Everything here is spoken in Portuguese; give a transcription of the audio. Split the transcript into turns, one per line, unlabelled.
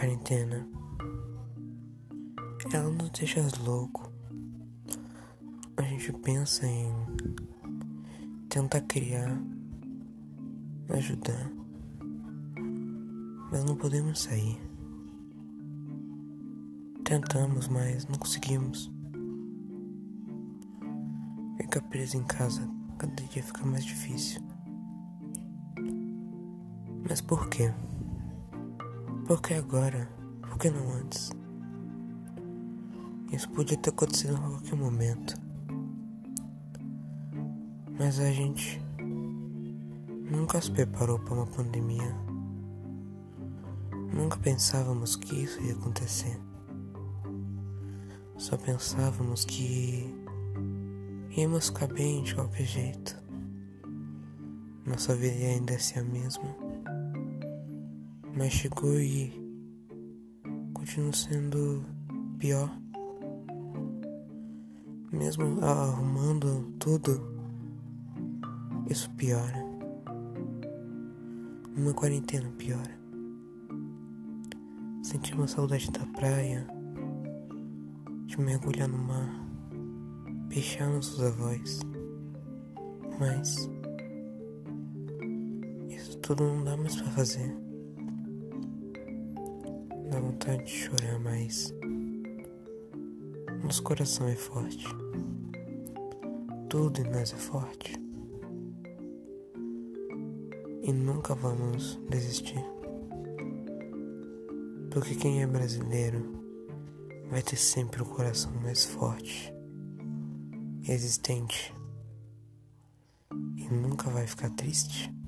quarentena, ela nos deixa louco. A gente pensa em tentar criar, ajudar, mas não podemos sair. Tentamos, mas não conseguimos. Ficar preso em casa cada dia fica mais difícil. Mas por quê? Por que agora? Por que não antes? Isso podia ter acontecido a qualquer momento. Mas a gente nunca se preparou para uma pandemia. Nunca pensávamos que isso ia acontecer. Só pensávamos que íamos ficar bem de qualquer jeito. Nossa vida ainda ser a mesma mas chegou e continua sendo pior. Mesmo arrumando tudo, isso piora. Uma quarentena piora. Sentimos saudade da praia, de mergulhar no mar, beijar nossos avós. Mas isso tudo não dá mais para fazer. Dá vontade de chorar, mas nosso coração é forte. Tudo em nós é forte. E nunca vamos desistir. Porque quem é brasileiro vai ter sempre o coração mais forte, existente e nunca vai ficar triste.